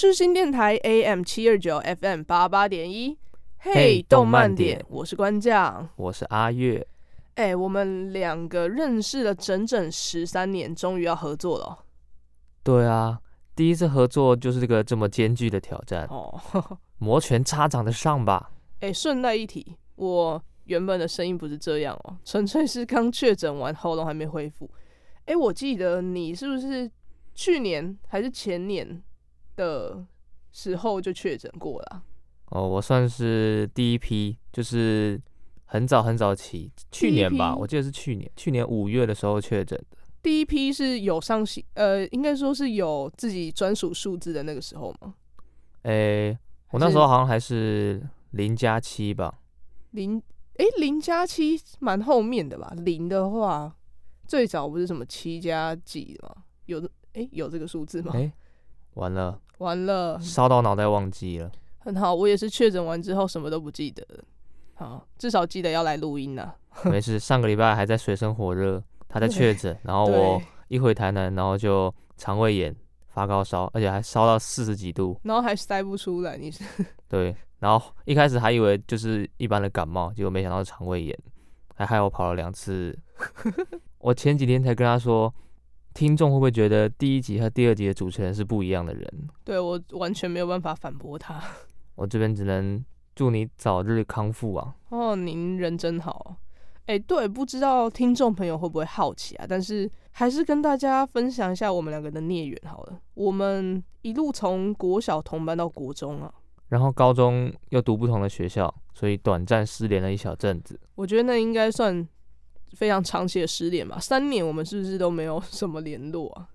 世新电台 AM 七二九 FM 八八点一，嘿，嘿动漫点，我是关将。我是阿月，哎、我们两个认识了整整十三年，终于要合作了哦。对啊，第一次合作就是这个这么艰巨的挑战，哦，摩拳擦掌的上吧。哎，顺带一提，我原本的声音不是这样哦，纯粹是刚确诊完，喉咙还没恢复。哎，我记得你是不是去年还是前年的时候就确诊过了啊？哦，我算是第一批，就是很早很早起，去年吧，我记得是去年，去年五月的时候确诊的。第一批是有上新，呃，应该说是有自己专属数字的那个时候吗？诶，我那时候好像还是零加七吧。零，哎，零加七蛮后面的吧？零的话，最早不是什么七加几吗？有的，哎，有这个数字吗？诶，完了，完了，烧到脑袋忘记了。很好，我也是确诊完之后什么都不记得了。好，至少记得要来录音呐、啊。没事，上个礼拜还在水深火热，他在确诊，然后我，一回台南，然后就肠胃炎、发高烧，而且还烧到四十几度。然后还塞不出来，你是 对，然后一开始还以为就是一般的感冒，结果没想到是肠胃炎，还害我跑了两次。我前几天才跟他说，听众会不会觉得第一集和第二集的主持人是不一样的人？对我完全没有办法反驳他。我这边只能祝你早日康复啊！哦，您人真好。哎，对，不知道听众朋友会不会好奇啊？但是还是跟大家分享一下我们两个的孽缘好了。我们一路从国小同班到国中啊，然后高中又读不同的学校，所以短暂失联了一小阵子。我觉得那应该算非常长期的失联吧。三年我们是不是都没有什么联络啊？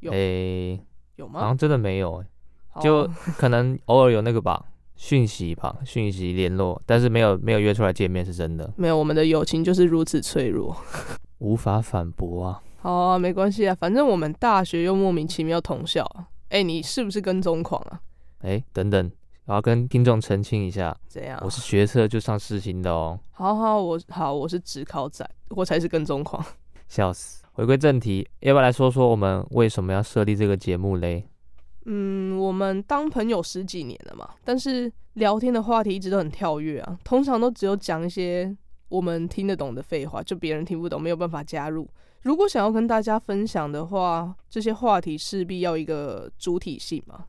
有诶，有吗？好像真的没有诶。好就可能偶尔有那个吧，讯息吧，讯息联络，但是没有没有约出来见面，是真的，没有，我们的友情就是如此脆弱。无法反驳啊。好啊，没关系啊，反正我们大学又莫名其妙同校啊。哎，你是不是跟踪狂啊？哎，等等，我要跟听众澄清一下，怎样？我是学车就上世新的哦。好好，我好，我是只考仔，我才是跟踪狂。笑死！回归正题，要不要来说说我们为什么要设立这个节目嘞？嗯，我们当朋友十几年了嘛，但是聊天的话题一直都很跳跃啊，通常都只有讲一些我们听得懂的废话，就别人听不懂，没有办法加入。如果想要跟大家分享的话，这些话题势必要一个主体性嘛。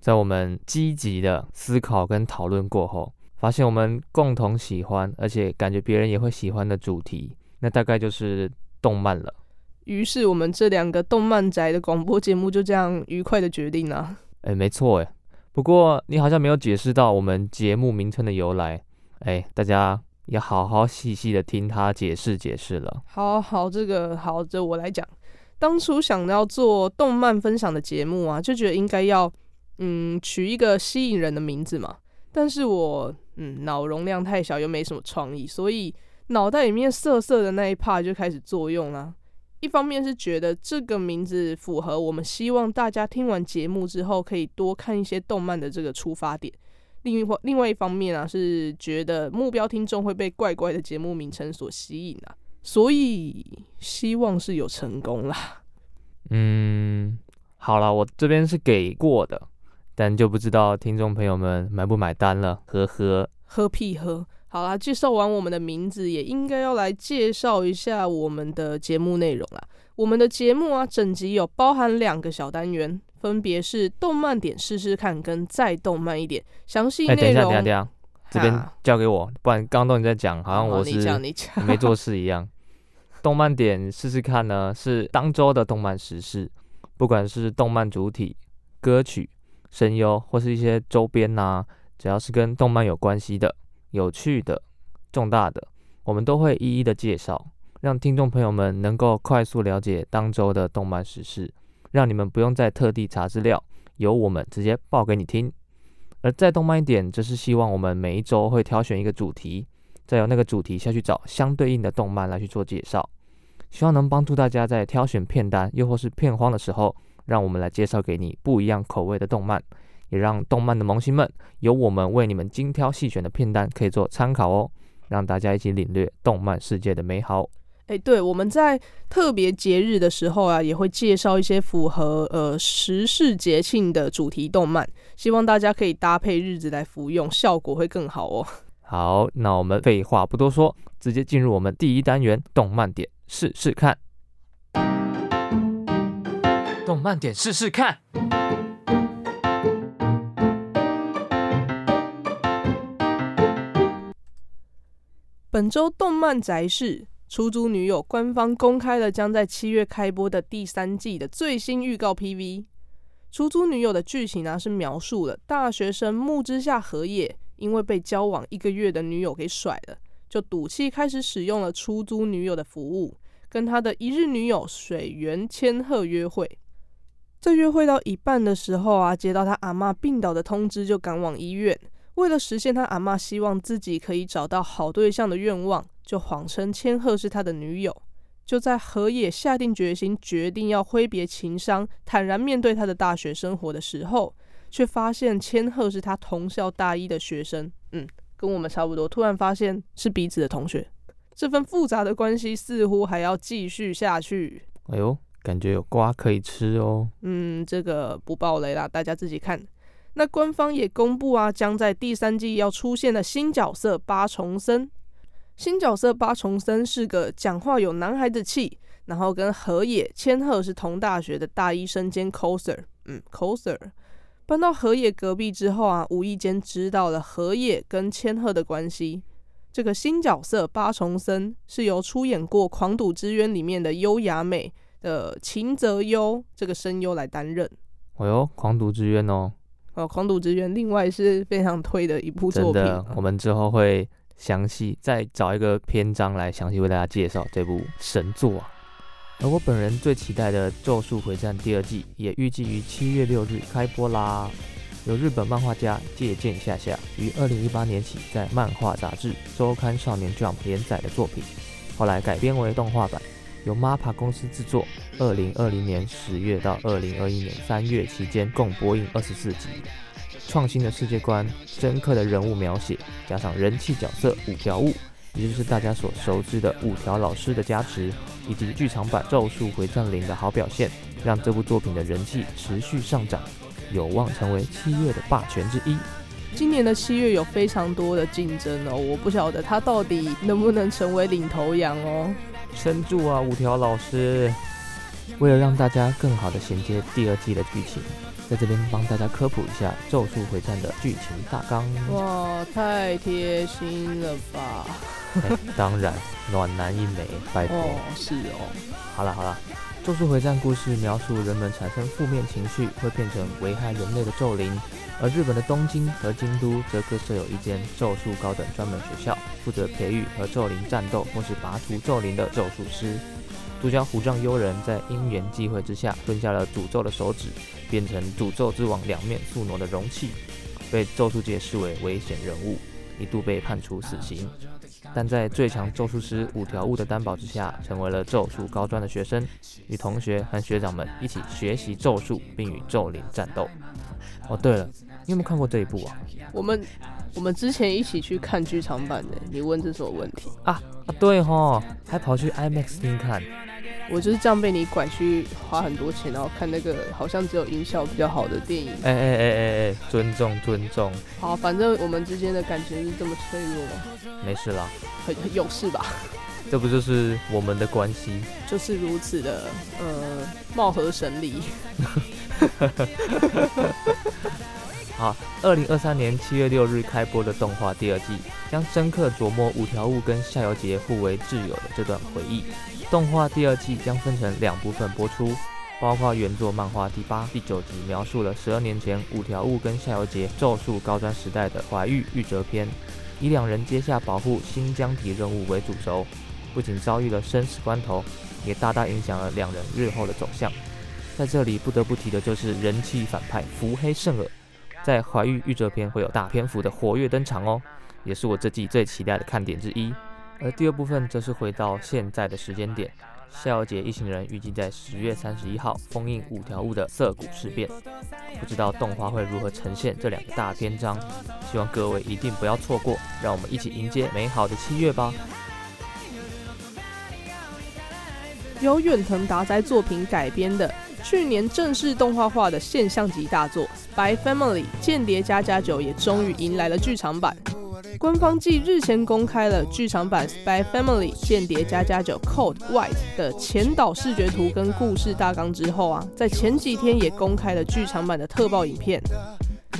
在我们积极的思考跟讨论过后，发现我们共同喜欢，而且感觉别人也会喜欢的主题，那大概就是动漫了。于是我们这两个动漫宅的广播节目就这样愉快的决定了啊。哎，没错哎，不过你好像没有解释到我们节目名称的由来，哎，大家要好好细细的听他解释解释了。好好，这个好，这我来讲。当初想要做动漫分享的节目啊，就觉得应该要嗯取一个吸引人的名字嘛。但是我嗯脑容量太小，又没什么创意，所以脑袋里面涩涩的那一 part 就开始作用啦。一方面是觉得这个名字符合我们希望大家听完节目之后可以多看一些动漫的这个出发点。另一方另外一方面啊，是觉得目标听众会被怪怪的节目名称所吸引啊，所以希望是有成功啦。嗯，好了，我这边是给过的，但就不知道听众朋友们买不买单了，呵呵。喝屁喝！好啦，介绍完我们的名字，也应该要来介绍一下我们的节目内容啦。我们的节目啊，整集有包含两个小单元，分别是动漫点试试看跟再动漫一点。详细内容，哎、欸，等一下，等一下，等一下，这边交给我，不然刚刚都你在讲，好像我是没做事一样。动漫点试试看呢，是当周的动漫时事，不管是动漫主体、歌曲、声优或是一些周边呐、只要是跟动漫有关系的、有趣的、重大的，我们都会一一的介绍，让听众朋友们能够快速了解当周的动漫时事，让你们不用再特地查资料，由我们直接报给你听。而再动漫一点，则是希望我们每一周会挑选一个主题，再由那个主题下去找相对应的动漫来去做介绍，希望能帮助大家在挑选片单又或是片荒的时候，让我们来介绍给你不一样口味的动漫，也让动漫的萌新们有我们为你们精挑细选的片单可以做参考哦。让大家一起领略动漫世界的美好。哎、欸，对，我们在特别节日的时候啊，也会介绍一些符合呃时事节庆的主题动漫，希望大家可以搭配日子来服用，效果会更好哦。好，那我们废话不多说，直接进入我们第一单元动漫点试试看。动漫点试试看。本周动漫宅事，《出租女友》官方公开了将在七月开播的第三季的最新预告 PV。《出租女友》的剧情呢、啊，是描述了大学生木之下和也，因为被交往一个月的女友给甩了，就赌气开始使用了出租女友的服务，跟他的一日女友水原千鹤约会。在约会到一半的时候啊，接到他阿妈病倒的通知，就赶往医院。为了实现他阿妈希望自己可以找到好对象的愿望，就谎称千鹤是他的女友。就在河野下定决心决定要挥别情伤，坦然面对他的大学生活的时候，却发现千鹤是他同校大一的学生。嗯，跟我们差不多。突然发现是彼此的同学，这份复杂的关系似乎还要继续下去。哎呦，感觉有瓜可以吃哦。嗯，这个不爆雷啦，大家自己看。那官方也公布啊，将在第三季要出现的新角色八重森。新角色八重森是个讲话有男孩子气，然后跟河野千鹤是同大学的大一生兼 coser。嗯，coser 搬到河野隔壁之后啊，无意间知道了河野跟千鹤的关系。这个新角色八重森是由出演过《狂赌之渊》里面的优雅美的秦泽优这个声优来担任。哎呦，《狂赌之渊》哦。哦，《狂赌之渊》另外是非常推的一部作品。的，我们之后会详细再找一个篇章来详细为大家介绍这部神作啊。而我本人最期待的《咒术回战》第二季也预计于七月六日开播啦。由日本漫画家借鉴下下于二零一八年起在漫画杂志周刊少年 Jump 连载的作品，后来改编为动画版。由 MAPA 公司制作，二零二零年十月到二零二一年三月期间共播映二十四集。创新的世界观、深刻的人物描写，加上人气角色五条悟，也就是大家所熟知的五条老师的加持，以及剧场版《咒术回战零》的好表现，让这部作品的人气持续上涨，有望成为七月的霸权之一。今年的七月有非常多的竞争哦，我不晓得他到底能不能成为领头羊哦。撑住啊，五条老师！为了让大家更好的衔接第二季的剧情，在这边帮大家科普一下《咒术回战》的剧情大纲。哇，太贴心了吧！欸、当然，暖男一枚，拜托。哦，是哦。好了好了，《咒术回战》故事描述人们产生负面情绪会变成危害人类的咒灵。而日本的东京和京都则各设有一间咒术高等专门学校，负责培育和咒灵战斗或是拔除咒灵的咒术师。主角虎杖悠人在因缘际会之下吞下了诅咒的手指，变成诅咒之王两面宿傩的容器，被咒术界视为危险人物，一度被判处死刑。但在最强咒术师五条悟的担保之下，成为了咒术高专的学生，与同学和学长们一起学习咒术，并与咒灵战斗。哦，对了。你有没有看过这一部啊？我们我们之前一起去看剧场版的，你问这什么问题啊？啊，对吼，还跑去 IMAX 厅看。我就是这样被你拐去花很多钱，然后看那个好像只有音效比较好的电影。哎哎哎哎哎，尊重尊重。好，反正我们之间的感情是这么脆弱。没事啦，很有事吧？这不就是我们的关系？就是如此的，呃，貌合神离。好，二零二三年七月六日开播的动画第二季，将深刻琢磨五条悟跟夏油杰互为挚友的这段回忆。动画第二季将分成两部分播出，包括原作漫画第八、第九集，描述了十二年前五条悟跟夏油杰咒术高专时代的怀玉玉折篇，以两人接下保护新疆体任务为主轴，不仅遭遇了生死关头，也大大影响了两人日后的走向。在这里不得不提的就是人气反派伏黑胜尔，在怀玉玉折篇会有大篇幅的活跃登场哦，也是我这季最期待的看点之一。而第二部分则是回到现在的时间点。夏油杰一行人预计在十月三十一号封印五条悟的涩谷事变，不知道动画会如何呈现这两个大篇章，希望各位一定不要错过，让我们一起迎接美好的七月吧。由远藤达哉作品改编的，去年正式动画化的现象级大作《Spy Family》间谍加加酒也终于迎来了剧场版。官方继日前公开了剧场版《Spy Family 间谍加加酒 Code White》的前导视觉图跟故事大纲之后啊，在前几天也公开了剧场版的特报影片。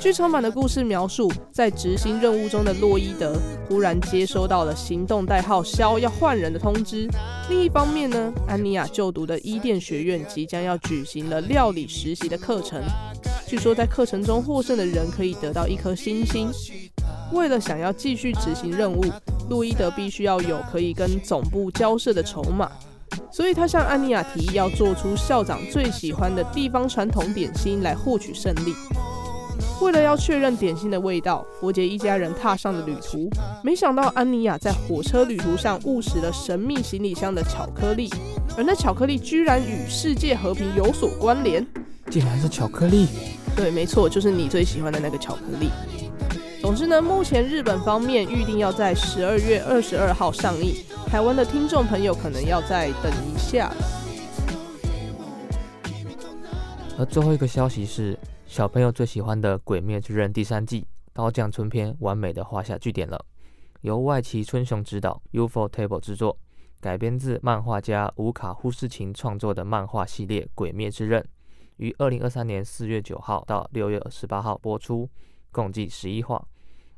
剧场版的故事描述，在执行任务中的洛伊德忽然接收到了行动代号“肖”要换人的通知。另一方面呢，安妮亚就读的伊甸学院即将要举行了料理实习的课程，据说在课程中获胜的人可以得到一颗星星。为了想要继续执行任务，洛伊德必须要有可以跟总部交涉的筹码，所以他向安妮亚提议要做出校长最喜欢的地方传统点心来获取胜利。为了要确认点心的味道，伯杰一家人踏上了旅途。没想到安妮亚在火车旅途上误食了神秘行李箱的巧克力，而那巧克力居然与世界和平有所关联，竟然是巧克力。对，没错，就是你最喜欢的那个巧克力。总之呢，目前日本方面预定要在十二月二十二号上映，台湾的听众朋友可能要再等一下。而最后一个消息是，小朋友最喜欢的《鬼灭之刃》第三季《刀匠村篇》完美的画下句点了。由外崎春雄执导，ufotable 制作，改编自漫画家乌卡忽世琴创作的漫画系列《鬼灭之刃》，于二零二三年四月九号到六月十八号播出。共计十一话，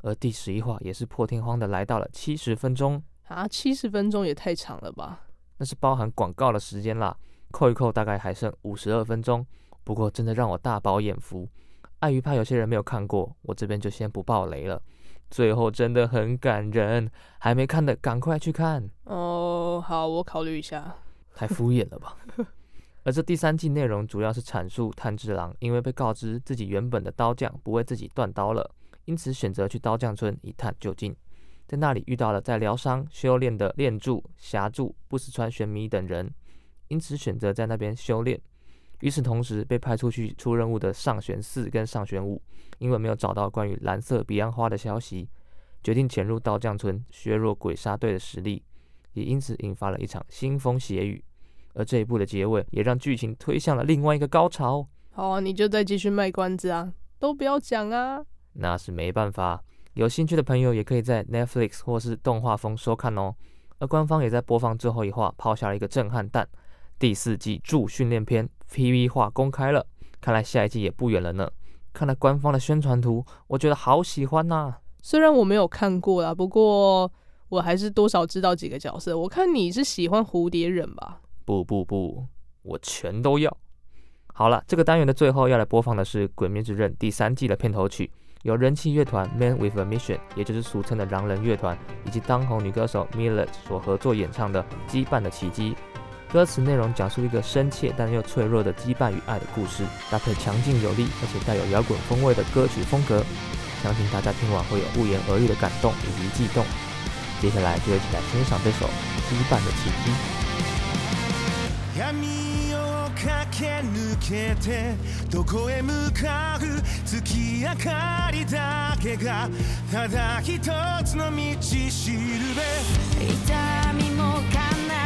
而第十一话也是破天荒的来到了七十分钟啊！七十分钟也太长了吧？那是包含广告的时间啦，扣一扣大概还剩五十二分钟。不过真的让我大饱眼福，碍于怕有些人没有看过，我这边就先不爆雷了。最后真的很感人，还没看的赶快去看哦。好，我考虑一下。太敷衍了吧？而这第三季内容主要是阐述炭治郎因为被告知自己原本的刀匠不为自己断刀了，因此选择去刀匠村一探究竟。在那里遇到了在疗伤修炼的炼柱、霞柱、不死川玄弥等人，因此选择在那边修炼。与此同时，被派出去出任务的上弦四跟上弦五，因为没有找到关于蓝色彼岸花的消息，决定潜入刀匠村削弱鬼杀队的实力，也因此引发了一场腥风血雨。而这一部的结尾也让剧情推向了另外一个高潮。好啊，你就再继续卖关子啊，都不要讲啊。那是没办法，有兴趣的朋友也可以在 Netflix 或是动画风收看哦。而官方也在播放最后一话，抛下了一个震撼弹：第四季助训练篇 PV 化公开了，看来下一季也不远了呢。看了官方的宣传图，我觉得好喜欢呐、啊。虽然我没有看过啦，不过我还是多少知道几个角色。我看你是喜欢蝴蝶忍吧？不不不，我全都要。好了，这个单元的最后要来播放的是《鬼灭之刃》第三季的片头曲，由人气乐团 Man with a Mission，也就是俗称的狼人乐团，以及当红女歌手 Milet 所合作演唱的《羁绊的奇迹》。歌词内容讲述一个深切但又脆弱的羁绊与爱的故事，搭配强劲有力而且带有摇滚风味的歌曲风格，相信大家听完会有不言而喻的感动以及悸动。接下来就一起来欣赏这首《羁绊的奇迹》。暗を駆け抜けてどこへ向かう月明かりだけがただ一つの道しるべ痛みも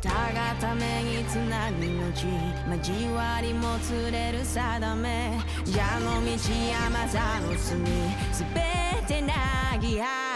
たがためにつなぐ後交わりもつれる定め蛇の道山座の隅すべてなぎ合う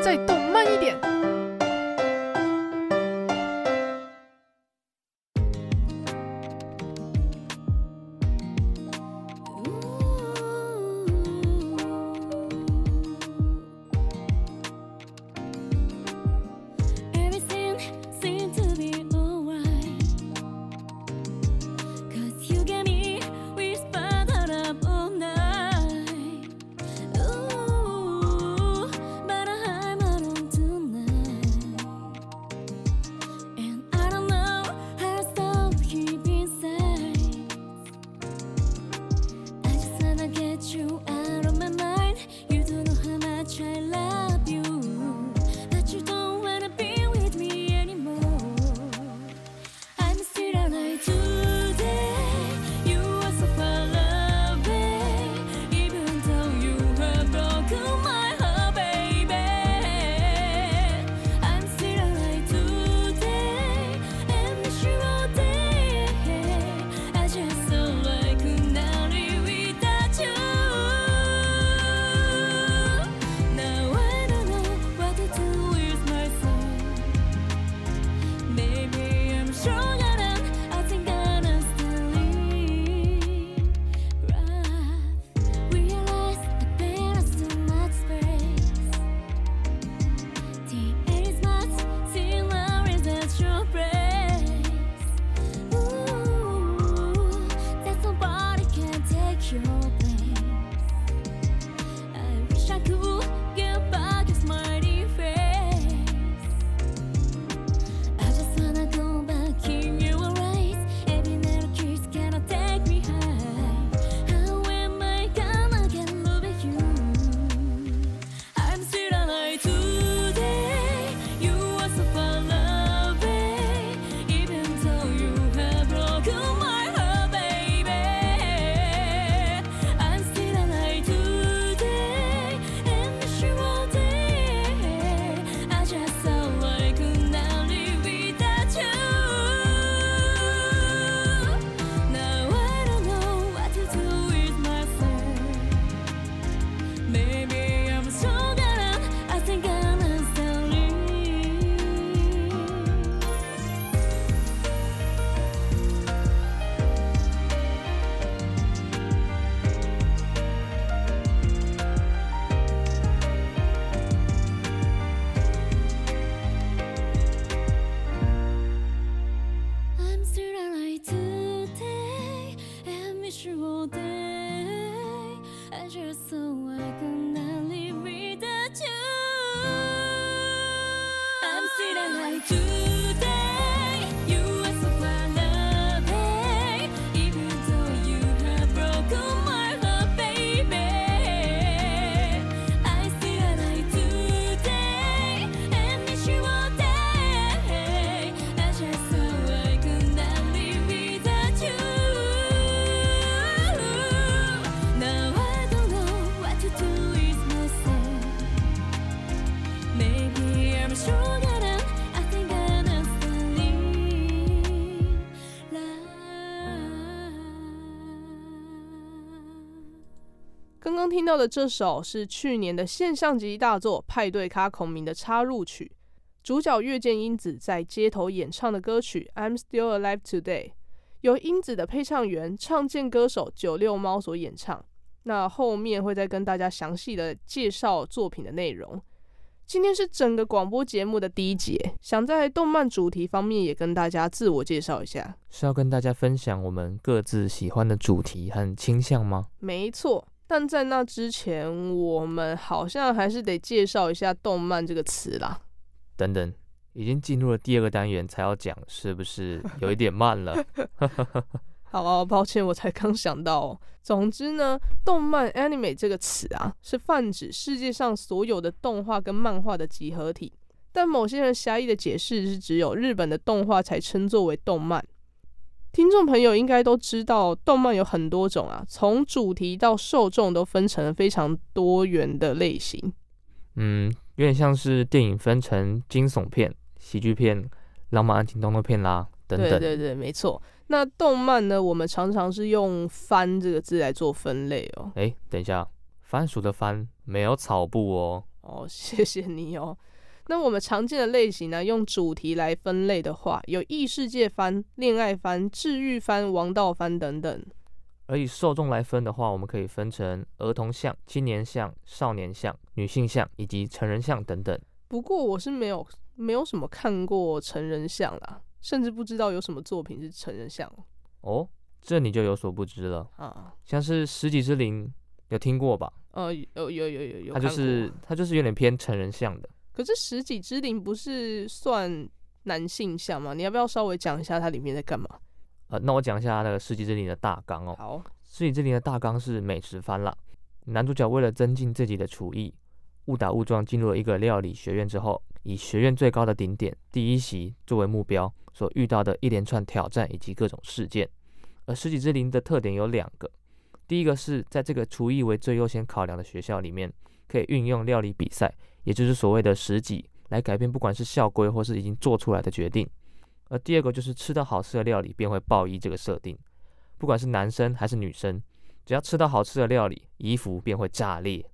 再动慢一点。听到的这首是去年的现象级大作《派对咖孔明》的插入曲，主角月见英子在街头演唱的歌曲《I'm Still Alive Today》，由英子的配唱员唱见歌手九六猫所演唱。那后面会再跟大家详细的介绍作品的内容。今天是整个广播节目的第一节，想在动漫主题方面也跟大家自我介绍一下，是要跟大家分享我们各自喜欢的主题和倾向吗？没错，但在那之前，我们好像还是得介绍一下“动漫”这个词啦。等等，已经进入了第二个单元才要讲，是不是有一点慢了？好啊，抱歉，我才刚想到哦。总之呢，动漫 （anime） 这个词啊，是泛指世界上所有的动画跟漫画的集合体。但某些人狭义的解释是，只有日本的动画才称作为动漫。听众朋友应该都知道，动漫有很多种啊，从主题到受众都分成了非常多元的类型。嗯，有点像是电影分成惊悚片、喜剧片、浪漫爱情动作片啦，等等。对对对，没错。那动漫呢？我们常常是用“番”这个字来做分类哦。哎，等一下，番薯的“番”没有草部哦。哦，谢谢你哦。那我们常见的类型呢，用主题来分类的话，有异世界番、恋爱番、治愈番、王道番等等。而以受众来分的话，我们可以分成儿童向、青年向、少年向、女性向以及成人向等等。不过我是没有没有什么看过成人向啦。甚至不知道有什么作品是成人向哦，这你就有所不知了啊。像是《十几之灵》，有听过吧？呃，有有有有有，它就是它就是有点偏成人向的。可是《十几之灵》不是算男性向吗？你要不要稍微讲一下它里面在干嘛？呃，那我讲一下那个《食戟之灵》的大纲哦。好，《食戟之灵》的大纲是美食番啦。男主角为了增进自己的厨艺，误打误撞进入了一个料理学院之后，以学院最高的顶点第一席作为目标。所遇到的一连串挑战以及各种事件，而食戟之灵的特点有两个，第一个是在这个厨艺为最优先考量的学校里面，可以运用料理比赛，也就是所谓的食戟，来改变不管是校规或是已经做出来的决定。而第二个就是吃到好吃的料理便会爆衣这个设定，不管是男生还是女生，只要吃到好吃的料理，衣服便会炸裂，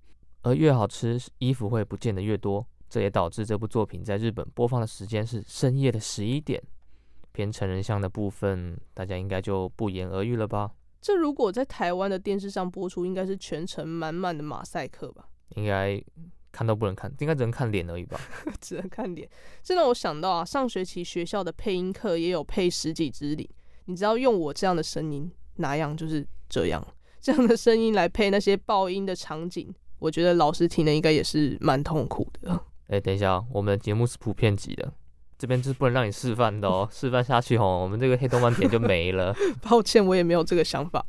而越好吃，衣服会不见得越多。这也导致这部作品在日本播放的时间是深夜的十一点。偏成人向的部分，大家应该就不言而喻了吧？这如果在台湾的电视上播出，应该是全程满满的马赛克吧？应该看都不能看，应该只能看脸而已吧？只能看脸。这让我想到啊，上学期学校的配音课也有配《十几只灵》，你知道用我这样的声音，哪样就是这样，这样的声音来配那些爆音的场景，我觉得老师听的应该也是蛮痛苦的。哎、欸，等一下，我们的节目是普遍级的。这边就是不能让你示范的哦，示范下去哦，我们这个黑动漫点就没了。抱歉，我也没有这个想法。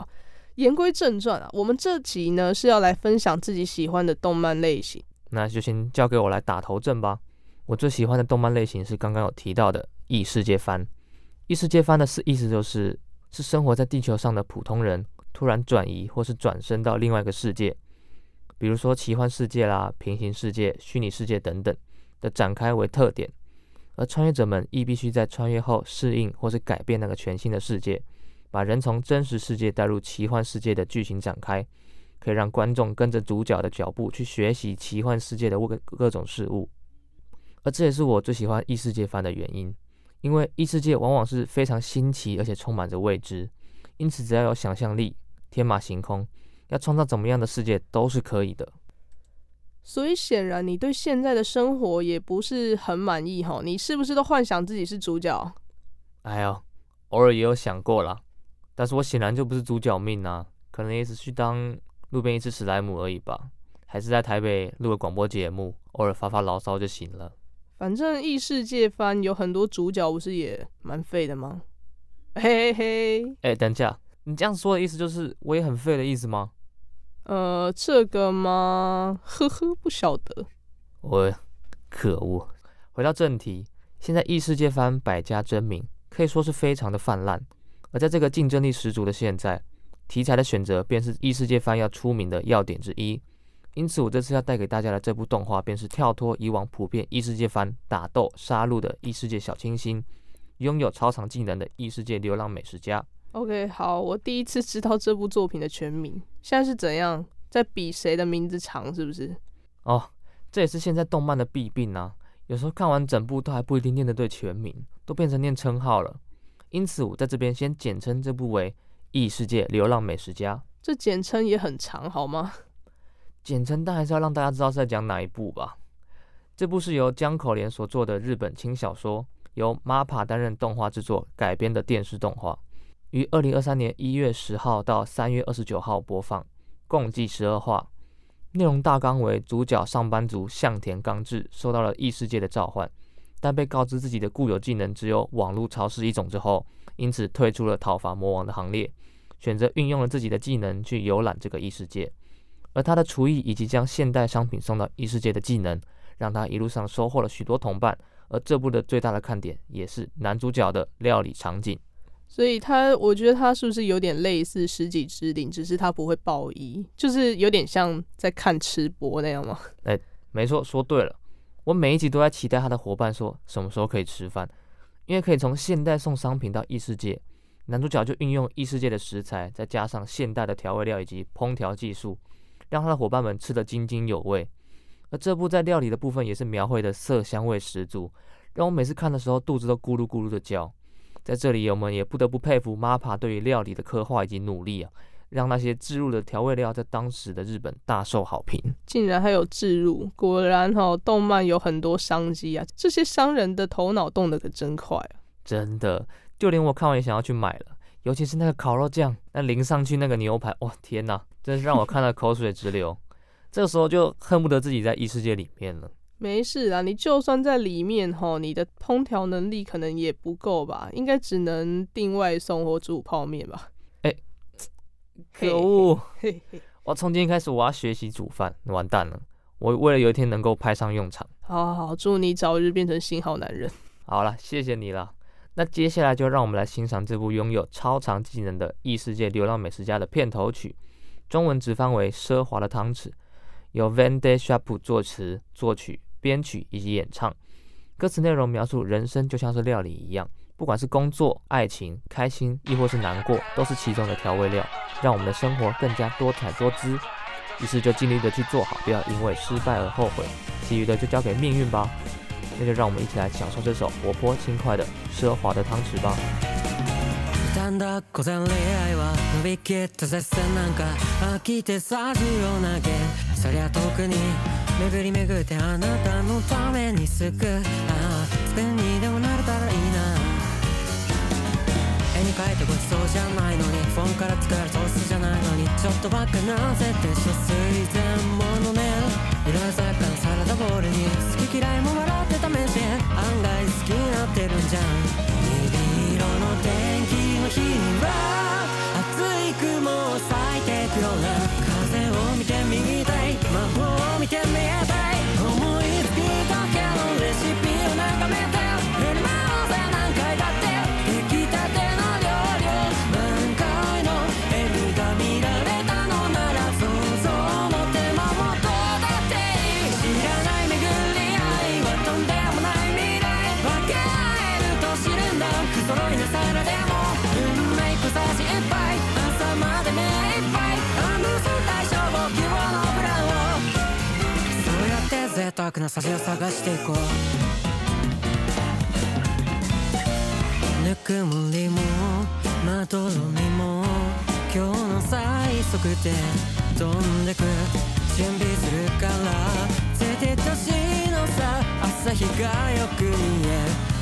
言归正传啊，我们这集呢是要来分享自己喜欢的动漫类型。那就先交给我来打头阵吧。我最喜欢的动漫类型是刚刚有提到的异世界番。异世界番的是意思就是是生活在地球上的普通人突然转移或是转生到另外一个世界，比如说奇幻世界啦、平行世界、虚拟世界等等的展开为特点。而穿越者们亦必须在穿越后适应或是改变那个全新的世界，把人从真实世界带入奇幻世界的剧情展开，可以让观众跟着主角的脚步去学习奇幻世界的各各种事物。而这也是我最喜欢异世界番的原因，因为异世界往往是非常新奇而且充满着未知，因此只要有想象力，天马行空，要创造怎么样的世界都是可以的。所以显然你对现在的生活也不是很满意哈？你是不是都幻想自己是主角？哎呀，偶尔也有想过啦，但是我显然就不是主角命啊，可能也只去当路边一只史莱姆而已吧，还是在台北录个广播节目，偶尔发发牢骚就行了。反正异世界番有很多主角，不是也蛮废的吗？嘿嘿嘿，哎，等一下，你这样说的意思就是我也很废的意思吗？呃，这个吗？呵呵，不晓得。我可恶。回到正题，现在异世界番百家争鸣，可以说是非常的泛滥。而在这个竞争力十足的现在，题材的选择便是异世界番要出名的要点之一。因此，我这次要带给大家的这部动画，便是跳脱以往普遍异世界番打斗杀戮的异世界小清新，拥有超长技能的异世界流浪美食家。OK，好，我第一次知道这部作品的全名，现在是怎样？在比谁的名字长，是不是？哦，这也是现在动漫的弊病啊。有时候看完整部都还不一定念得对全名，都变成念称号了。因此，我在这边先简称这部为《异世界流浪美食家》。这简称也很长，好吗？简称，但还是要让大家知道是在讲哪一部吧。这部是由江口廉所做的日本轻小说，由 MAPPA 担任动画制作改编的电视动画，于二零二三年一月十号到三月二十九号播放，共计十二话。内容大纲为主角上班族向田刚志受到了异世界的召唤，但被告知自己的固有技能只有网络超市一种之后，因此退出了讨伐魔王的行列，选择运用了自己的技能去游览这个异世界。而他的厨艺以及将现代商品送到异世界的技能，让他一路上收获了许多同伴。而这部的最大的看点也是男主角的料理场景。所以他，我觉得他是不是有点类似《十几之灵》，只是他不会爆衣，就是有点像在看吃播那样吗？哎、欸，没错，说对了。我每一集都在期待他的伙伴说什么时候可以吃饭，因为可以从现代送商品到异世界，男主角就运用异世界的食材，再加上现代的调味料以及烹调技术，让他的伙伴们吃得津津有味。而这部在料理的部分也是描绘的色香味十足，让我每次看的时候肚子都咕噜咕噜的叫。在这里，我们也不得不佩服 MAPA 对于料理的刻画以及努力啊，让那些置入的调味料在当时的日本大受好评。竟然还有置入，果然哈、哦，动漫有很多商机啊！这些商人的头脑动得可真快啊！真的，就连我看完也想要去买了。尤其是那个烤肉酱，那淋上去那个牛排，哇，天哪，真是让我看了口水直流。这个时候就恨不得自己在异世界里面了。没事啊，你就算在里面吼，你的烹调能力可能也不够吧？应该只能订外送或煮泡面吧？可恶！我从今天开始我要学习煮饭，完蛋了！我为了有一天能够派上用场。好好好，祝你早日变成新好男人。好了，谢谢你了。那接下来就让我们来欣赏这部拥有超长技能的异世界流浪美食家的片头曲，中文直翻为《奢华的汤匙》，由 Vande Sharp 作词作曲。编曲以及演唱，歌词内容描述人生就像是料理一样，不管是工作、爱情、开心，亦或是难过，都是其中的调味料，让我们的生活更加多彩多姿。于是就尽力的去做好，不要因为失败而后悔，其余的就交给命运吧。那就让我们一起来享受这首活泼轻快的奢华的汤匙吧。巡り巡ってあなたのために救うああ救いにでもなれたら いいてごちそうじゃないのにフォンから作るソースじゃないのにちょっとばっかなぜって処水全物ね。色鲜やかなサラダボウルに好き嫌いも笑って试し案外好きになってるんじゃん。虹色の天気の日には热い云を咲いてくような风を见てみたい魔法を见て见えたい。って赘沢なサジを探していこう。ぬくもりもまどろみも今日の最速で飞んでく。准备するから绝対年のさ朝日がよく见え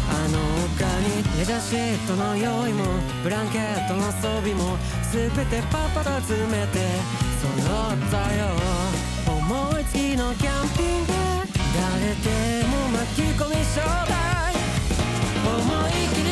あの丘にレジャーシートの用意もブランケットの装备も全てパパと集めて揃ったよ。思いつきのキャンピング誰でも巻き込みそうだ思い切り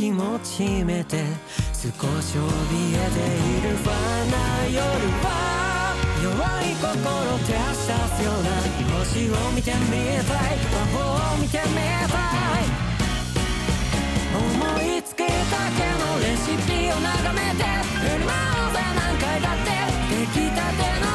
気持ちめて少し怯えている不安な夜は。弱い心照らし出すような星を见てみたい。魔法を见てみたい。思いつきだけのレシピを眺めて。振り回せ何回だって出来たての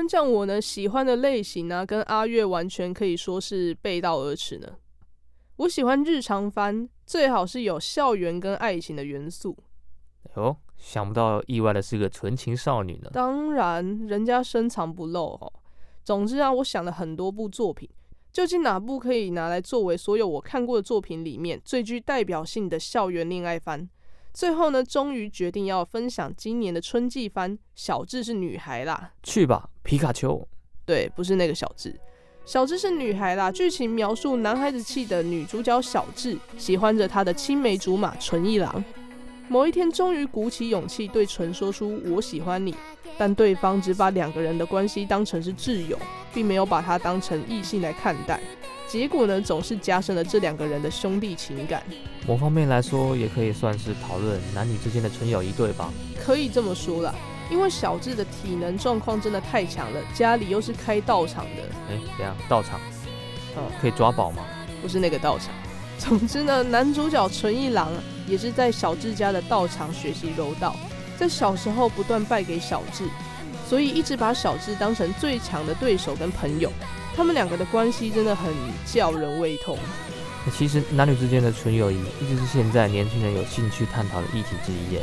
关将我呢喜欢的类型呢、啊，跟阿月完全可以说是背道而驰呢。我喜欢日常番，最好是有校园跟爱情的元素。哦，想不到意外的是个纯情少女呢。当然，人家深藏不露哦。总之啊，我想了很多部作品，究竟哪部可以拿来作为所有我看过的作品里面最具代表性的校园恋爱番？最后呢，终于决定要分享今年的春季番《小智是女孩》啦。去吧，皮卡丘。对，不是那个小智，小智是女孩啦。剧情描述男孩子气的女主角小智喜欢着她的青梅竹马纯一郎。某一天，终于鼓起勇气对纯说出“我喜欢你”，但对方只把两个人的关系当成是挚友，并没有把他当成异性来看待。结果呢，总是加深了这两个人的兄弟情感。某方面来说，也可以算是讨论男女之间的纯友谊，对吧？可以这么说啦，因为小智的体能状况真的太强了，家里又是开道场的。哎，怎样？道场？哦，可以抓宝吗？不是那个道场。总之呢，男主角纯一郎也是在小智家的道场学习柔道，在小时候不断败给小智，所以一直把小智当成最强的对手跟朋友。他们两个的关系真的很叫人胃痛。其实男女之间的纯友谊一直是现在年轻人有兴趣探讨的议题之一耶。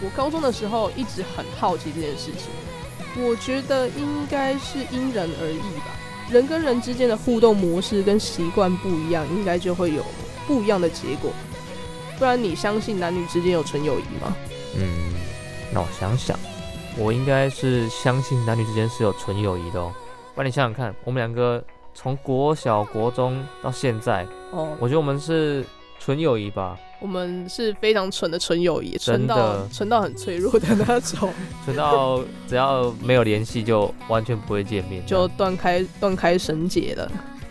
我高中的时候一直很好奇这件事情，我觉得应该是因人而异吧。人跟人之间的互动模式跟习惯不一样，应该就会有不一样的结果。不然你相信男女之间有纯友谊吗？嗯，那我想想，我应该是相信男女之间是有纯友谊的哦。不然你想想看，我们两个从国小、国中到现在，哦，我觉得我们是纯友谊吧。我们是非常纯的纯友谊，纯到纯到很脆弱的那种，纯到只要没有联系就完全不会见面，就断开断开绳结了。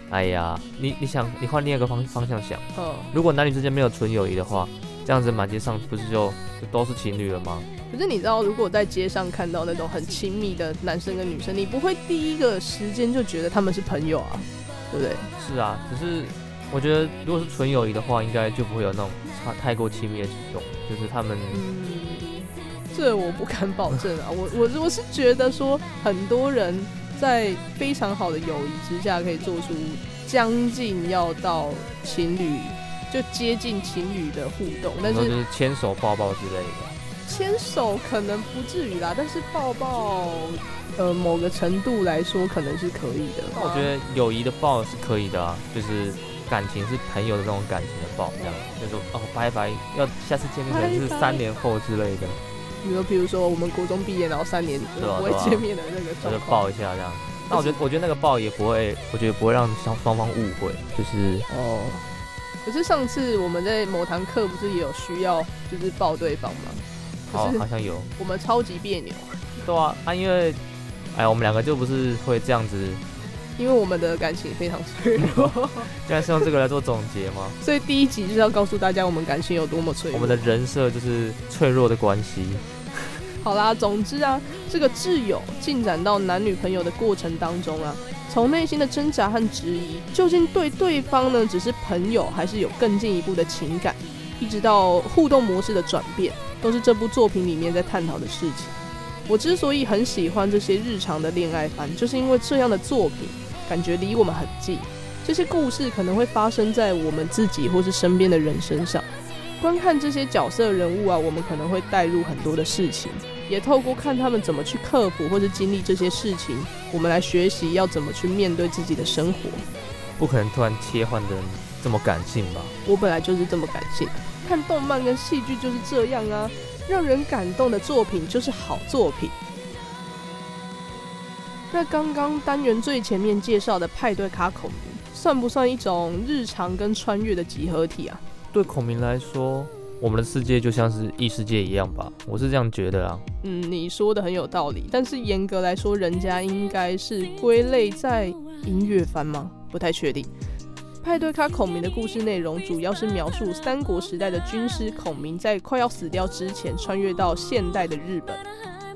哎呀，你你想，你换另一个方方向想，嗯，如果男女之间没有纯友谊的话，这样子满街上不是就就都是情侣了吗？可是你知道，如果在街上看到那种很亲密的男生跟女生，你不会第一个时间就觉得他们是朋友啊，对不对？是啊，只是我觉得如果是纯友谊的话，应该就不会有那种差太过亲密的举动，就是他们。嗯，这我不敢保证啊，我我我是觉得说很多人。在非常好的友谊之下，可以做出将近要到情侣，就接近情侣的互动，但是就是牵手抱抱之类的。牵手可能不至于啦，但是抱抱，呃，某个程度来说可能是可以的。那我觉得友谊的抱是可以的啊，就是感情是朋友的那种感情的抱，这样就说哦拜拜，要下次见面可能是三年后之类的。比如，比如说，我们国中毕业，然后三年不会见面的那个状况，就抱一下这样。那我觉得，我觉得那个抱也不会，我觉得不会让双双方误会，就是哦。可是上次我们在某堂课不是也有需要，就是抱对方吗？哦，好像有。我们超级别扭。对啊，啊，因为，哎呀，我们两个就不是会这样子。因为我们的感情非常脆弱。现在是用这个来做总结吗？所以第一集就是要告诉大家，我们感情有多么脆弱。我们的人设就是脆弱的关系。好啦，总之啊，这个挚友进展到男女朋友的过程当中啊，从内心的挣扎和质疑，究竟对对方呢只是朋友，还是有更进一步的情感，一直到互动模式的转变，都是这部作品里面在探讨的事情。我之所以很喜欢这些日常的恋爱番，就是因为这样的作品感觉离我们很近，这些故事可能会发生在我们自己或是身边的人身上。观看这些角色人物啊，我们可能会带入很多的事情。也透过看他们怎么去克服或是经历这些事情，我们来学习要怎么去面对自己的生活。不可能突然切换的这么感性吧？我本来就是这么感性，看动漫跟戏剧就是这样啊，让人感动的作品就是好作品。那刚刚单元最前面介绍的派对卡孔明，算不算一种日常跟穿越的集合体啊？对孔明来说。我们的世界就像是异世界一样吧，我是这样觉得啊。嗯，你说的很有道理，但是严格来说，人家应该是归类在音乐番吗？不太确定。派对咖孔明的故事内容主要是描述三国时代的军师孔明在快要死掉之前，穿越到现代的日本。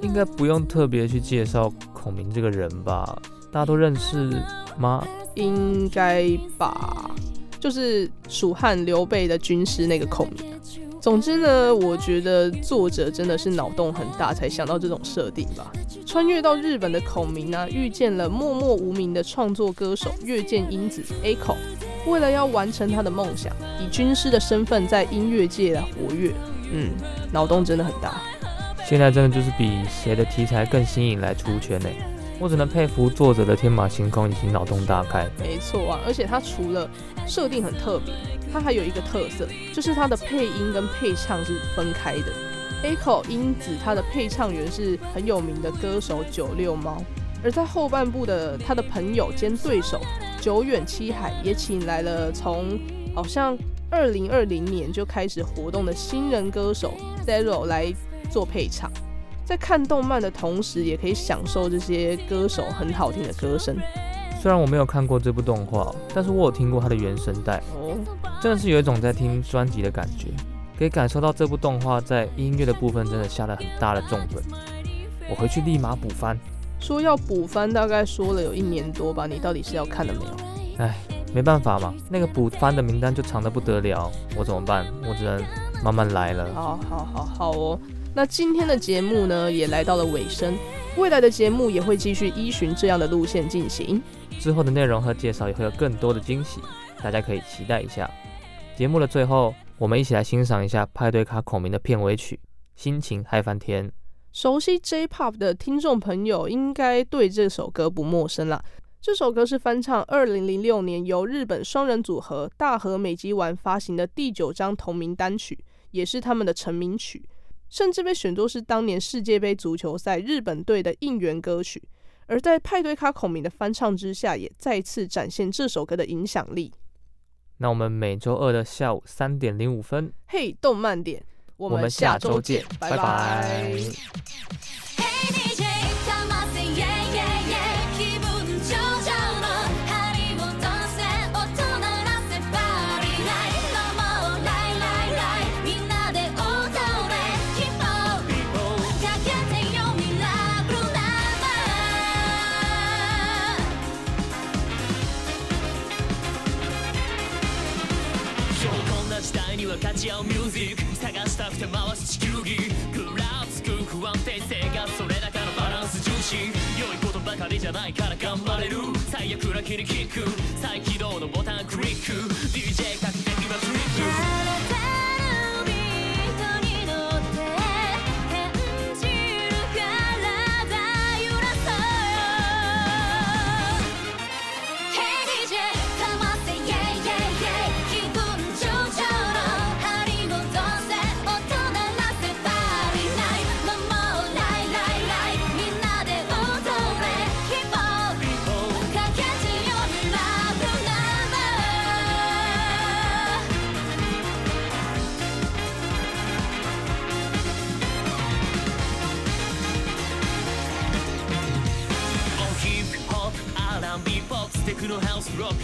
应该不用特别去介绍孔明这个人吧？大家都认识吗？应该吧，就是蜀汉刘备的军师那个孔明。总之呢，我觉得作者真的是脑洞很大，才想到这种设定吧。穿越到日本的孔明呢、啊，遇见了默默无名的创作歌手月见英子 A-ko，为了要完成他的梦想，以军师的身份在音乐界来活跃。嗯，脑洞真的很大。现在真的就是比谁的题材更新颖来出圈呢？我只能佩服作者的天马行空以及脑洞大开。没错啊，而且他除了设定很特别。它还有一个特色，就是它的配音跟配唱是分开的。Echo 英子，他的配唱员是很有名的歌手九六猫，而在后半部的他的朋友兼对手久远七海也请来了从好像二零二零年就开始活动的新人歌手 Zero 来做配唱，在看动漫的同时，也可以享受这些歌手很好听的歌声。虽然我没有看过这部动画，但是我有听过它的原声带，哦真的是有一种在听专辑的感觉，可以感受到这部动画在音乐的部分真的下了很大的重本。我回去立马补番。说要补番，大概说了有一年多吧，你到底是要看了没有？哎，没办法嘛，那个补番的名单就长得不得了，我怎么办？我只能慢慢来了。好好好好哦，那今天的节目呢，也来到了尾声。未来的节目也会继续依循这样的路线进行，之后的内容和介绍也会有更多的惊喜，大家可以期待一下。节目的最后，我们一起来欣赏一下派对卡孔明的片尾曲《心情嗨翻天》。熟悉 J-Pop 的听众朋友应该对这首歌不陌生啦。这首歌是翻唱2006年由日本双人组合大和美肌丸发行的第九张同名单曲，也是他们的成名曲。甚至被选作是当年世界杯足球赛日本队的应援歌曲，而在派对咖孔明的翻唱之下，也再次展现这首歌的影响力。那我们每周二的下午三点零五分，嘿，动漫点，我们下周见，拜拜。拜拜。胜ち合うミュージック 探したくて回す地球仪食らつく不安定性がそれだけのバランス重視。良いことばかりじゃないから頑張れる。最悪な気にキック。再起動のボタンクリック。DJ か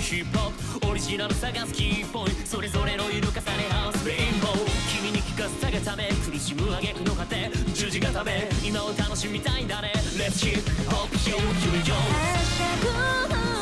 ヒップホップオリジナル探すキーポイントそれぞれの色重ね合わせレインボー君に聞かせたがため苦しむ挙句の果て十字固め今を楽しみたいんだね。Let's keep hope you you you